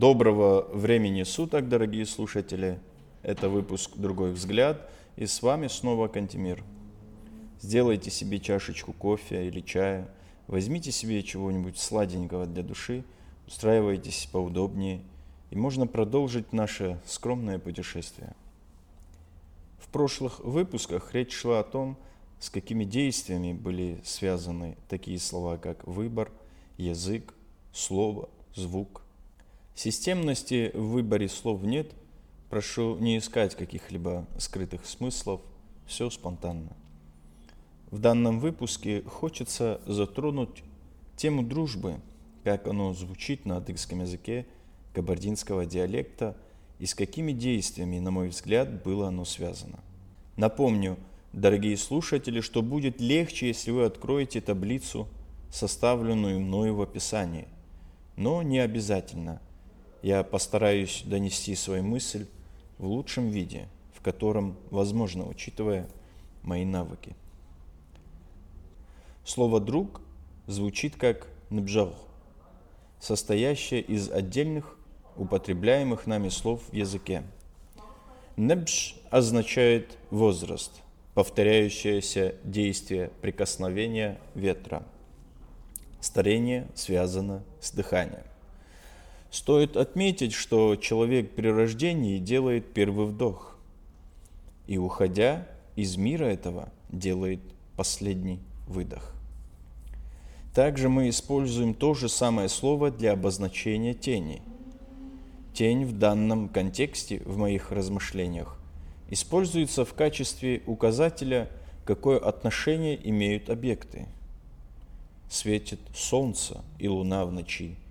Доброго времени суток, дорогие слушатели. Это выпуск «Другой взгляд». И с вами снова Кантемир. Сделайте себе чашечку кофе или чая. Возьмите себе чего-нибудь сладенького для души. Устраивайтесь поудобнее. И можно продолжить наше скромное путешествие. В прошлых выпусках речь шла о том, с какими действиями были связаны такие слова, как выбор, язык, слово, звук – Системности в выборе слов нет. Прошу не искать каких-либо скрытых смыслов. Все спонтанно. В данном выпуске хочется затронуть тему дружбы, как оно звучит на адыгском языке кабардинского диалекта и с какими действиями, на мой взгляд, было оно связано. Напомню, дорогие слушатели, что будет легче, если вы откроете таблицу, составленную мною в описании. Но не обязательно – я постараюсь донести свою мысль в лучшем виде, в котором возможно, учитывая мои навыки. Слово «друг» звучит как «нбжал», состоящее из отдельных употребляемых нами слов в языке. «Небж» означает «возраст», повторяющееся действие прикосновения ветра. Старение связано с дыханием. Стоит отметить, что человек при рождении делает первый вдох, и уходя из мира этого делает последний выдох. Также мы используем то же самое слово для обозначения тени. Тень в данном контексте, в моих размышлениях, используется в качестве указателя, какое отношение имеют объекты. Светит солнце и луна в ночи –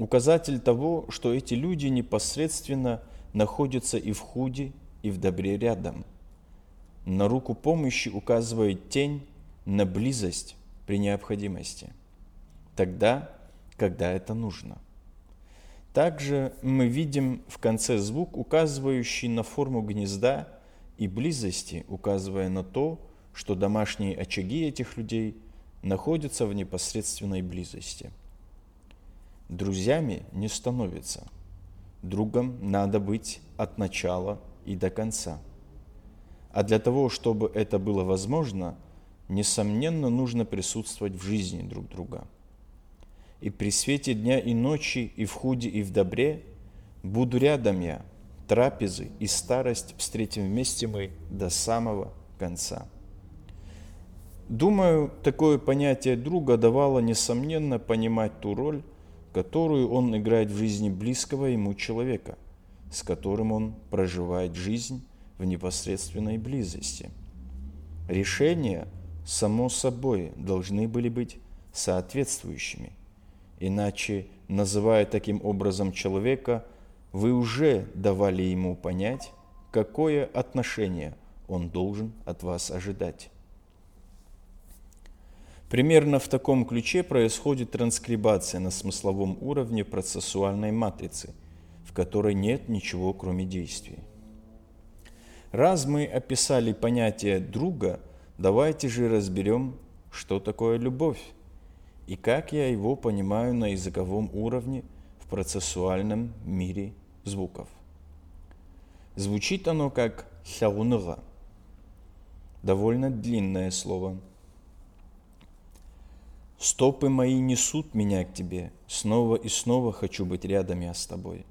указатель того, что эти люди непосредственно находятся и в худе, и в добре рядом. На руку помощи указывает тень на близость при необходимости, тогда, когда это нужно. Также мы видим в конце звук, указывающий на форму гнезда и близости, указывая на то, что домашние очаги этих людей находятся в непосредственной близости – друзьями не становится. Другом надо быть от начала и до конца. А для того, чтобы это было возможно, несомненно, нужно присутствовать в жизни друг друга. И при свете дня и ночи, и в худе, и в добре буду рядом я, трапезы и старость встретим вместе мы до самого конца. Думаю, такое понятие друга давало, несомненно, понимать ту роль, которую он играет в жизни близкого ему человека, с которым он проживает жизнь в непосредственной близости. Решения, само собой, должны были быть соответствующими. Иначе, называя таким образом человека, вы уже давали ему понять, какое отношение он должен от вас ожидать. Примерно в таком ключе происходит транскрибация на смысловом уровне процессуальной матрицы, в которой нет ничего, кроме действий. Раз мы описали понятие друга, давайте же разберем, что такое любовь и как я его понимаю на языковом уровне в процессуальном мире звуков. Звучит оно как хяуныга, довольно длинное слово – Стопы мои несут меня к тебе, снова и снова хочу быть рядом я с тобой.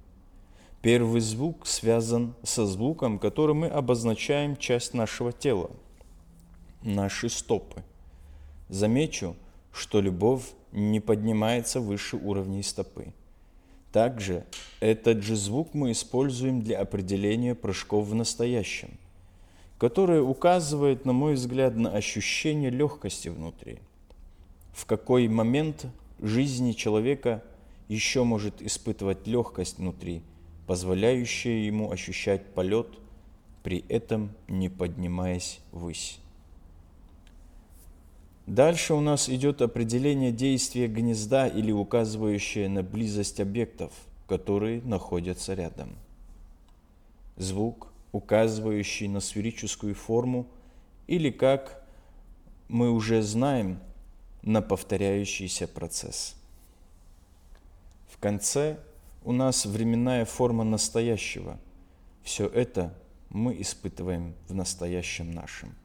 Первый звук связан со звуком, которым мы обозначаем часть нашего тела, наши стопы. Замечу, что любовь не поднимается выше уровней стопы. Также этот же звук мы используем для определения прыжков в настоящем, которое указывает, на мой взгляд, на ощущение легкости внутри – в какой момент жизни человека еще может испытывать легкость внутри, позволяющая ему ощущать полет, при этом не поднимаясь ввысь. Дальше у нас идет определение действия гнезда или указывающее на близость объектов, которые находятся рядом. Звук, указывающий на сферическую форму, или, как мы уже знаем, на повторяющийся процесс. В конце у нас временная форма настоящего. Все это мы испытываем в настоящем нашем.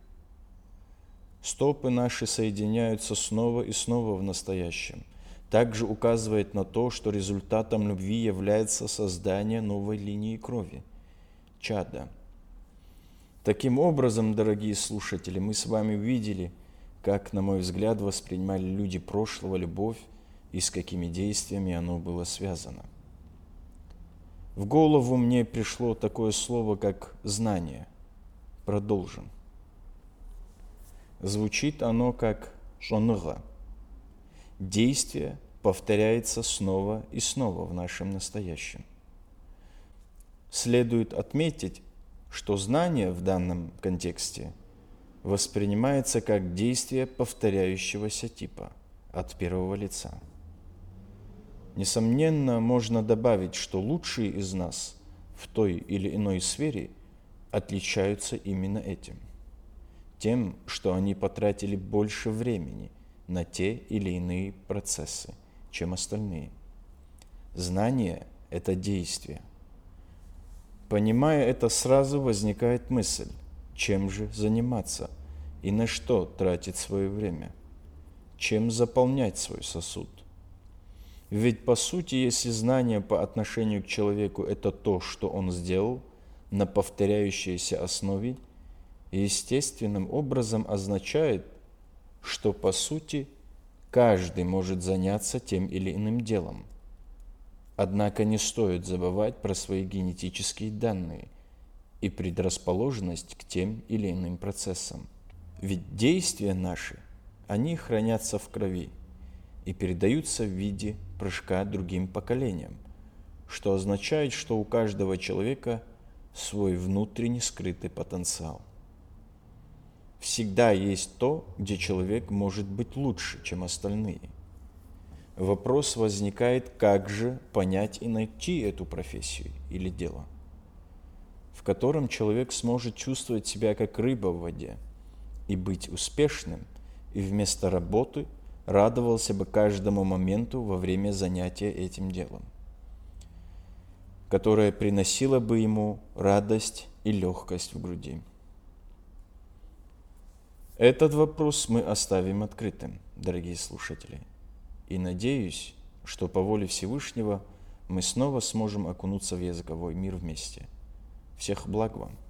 Стопы наши соединяются снова и снова в настоящем. Также указывает на то, что результатом любви является создание новой линии крови – чада. Таким образом, дорогие слушатели, мы с вами увидели, как, на мой взгляд, воспринимали люди прошлого любовь и с какими действиями оно было связано. В голову мне пришло такое слово, как «знание». Продолжим. Звучит оно как «шоныга». Действие повторяется снова и снова в нашем настоящем. Следует отметить, что знание в данном контексте воспринимается как действие повторяющегося типа от первого лица – Несомненно, можно добавить, что лучшие из нас в той или иной сфере отличаются именно этим. Тем, что они потратили больше времени на те или иные процессы, чем остальные. Знание – это действие. Понимая это, сразу возникает мысль, чем же заниматься и на что тратить свое время, чем заполнять свой сосуд – ведь по сути, если знание по отношению к человеку – это то, что он сделал на повторяющейся основе, естественным образом означает, что по сути каждый может заняться тем или иным делом. Однако не стоит забывать про свои генетические данные и предрасположенность к тем или иным процессам. Ведь действия наши, они хранятся в крови – и передаются в виде прыжка другим поколениям, что означает, что у каждого человека свой внутренний скрытый потенциал. Всегда есть то, где человек может быть лучше, чем остальные. Вопрос возникает, как же понять и найти эту профессию или дело, в котором человек сможет чувствовать себя как рыба в воде и быть успешным, и вместо работы – радовался бы каждому моменту во время занятия этим делом, которое приносило бы ему радость и легкость в груди. Этот вопрос мы оставим открытым, дорогие слушатели, и надеюсь, что по воле Всевышнего мы снова сможем окунуться в языковой мир вместе. Всех благ вам!